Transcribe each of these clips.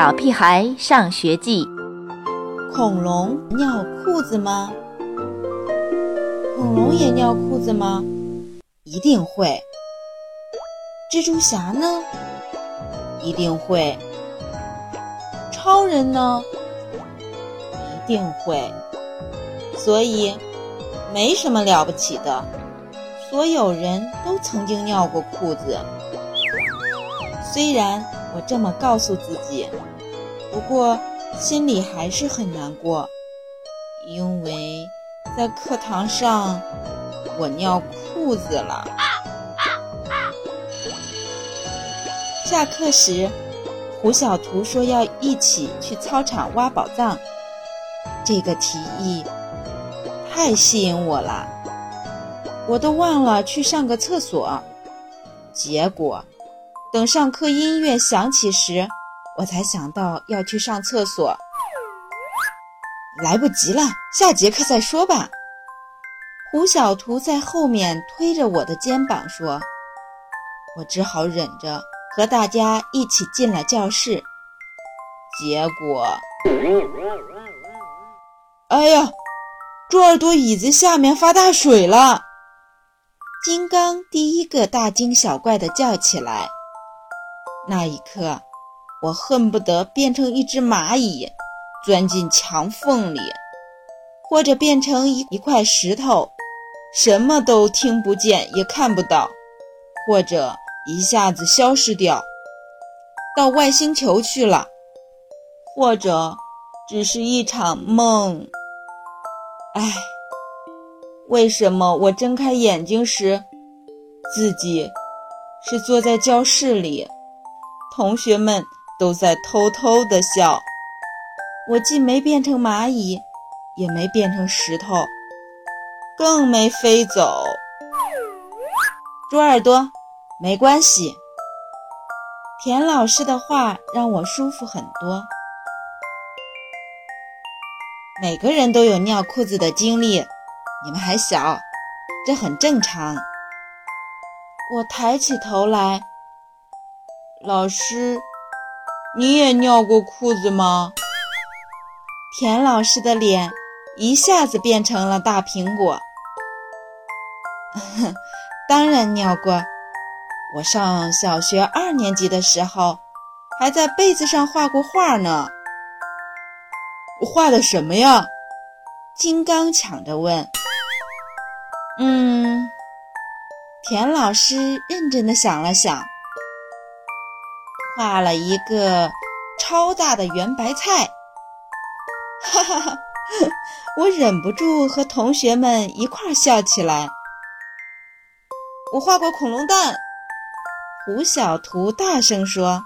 小屁孩上学记》。恐龙尿裤子吗？恐龙也尿裤子吗？一定会。蜘蛛侠呢？一定会。超人呢？一定会。所以，没什么了不起的。所有人都曾经尿过裤子。虽然我这么告诉自己，不过心里还是很难过，因为在课堂上我尿裤子了。下课时，胡小图说要一起去操场挖宝藏，这个提议太吸引我了，我都忘了去上个厕所，结果。等上课音乐响起时，我才想到要去上厕所，来不及了，下节课再说吧。胡小图在后面推着我的肩膀说：“我只好忍着，和大家一起进了教室。结果，哎呀，猪耳朵椅子下面发大水了！”金刚第一个大惊小怪地叫起来。那一刻，我恨不得变成一只蚂蚁，钻进墙缝里，或者变成一一块石头，什么都听不见也看不到，或者一下子消失掉，到外星球去了，或者只是一场梦。唉，为什么我睁开眼睛时，自己是坐在教室里？同学们都在偷偷的笑，我既没变成蚂蚁，也没变成石头，更没飞走。猪耳朵，没关系。田老师的话让我舒服很多。每个人都有尿裤子的经历，你们还小，这很正常。我抬起头来。老师，你也尿过裤子吗？田老师的脸一下子变成了大苹果。当然尿过，我上小学二年级的时候，还在被子上画过画呢。画的什么呀？金刚抢着问。嗯，田老师认真的想了想。画了一个超大的圆白菜，哈哈哈！我忍不住和同学们一块笑起来。我画过恐龙蛋，胡小图大声说：“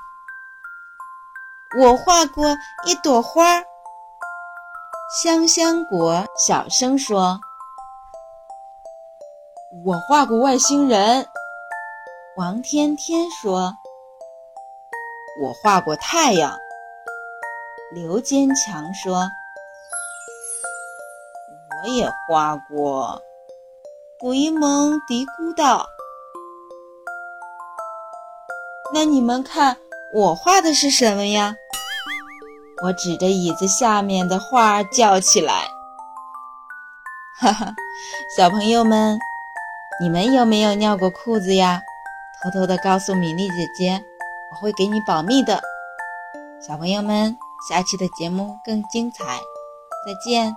我画过一朵花。”香香果小声说：“我画过外星人。”王天天说。我画过太阳，刘坚强说：“我也画过。”古一萌嘀咕道：“那你们看我画的是什么呀？”我指着椅子下面的画叫起来：“哈哈，小朋友们，你们有没有尿过裤子呀？偷偷的告诉米粒姐姐。”我会给你保密的，小朋友们，下期的节目更精彩，再见。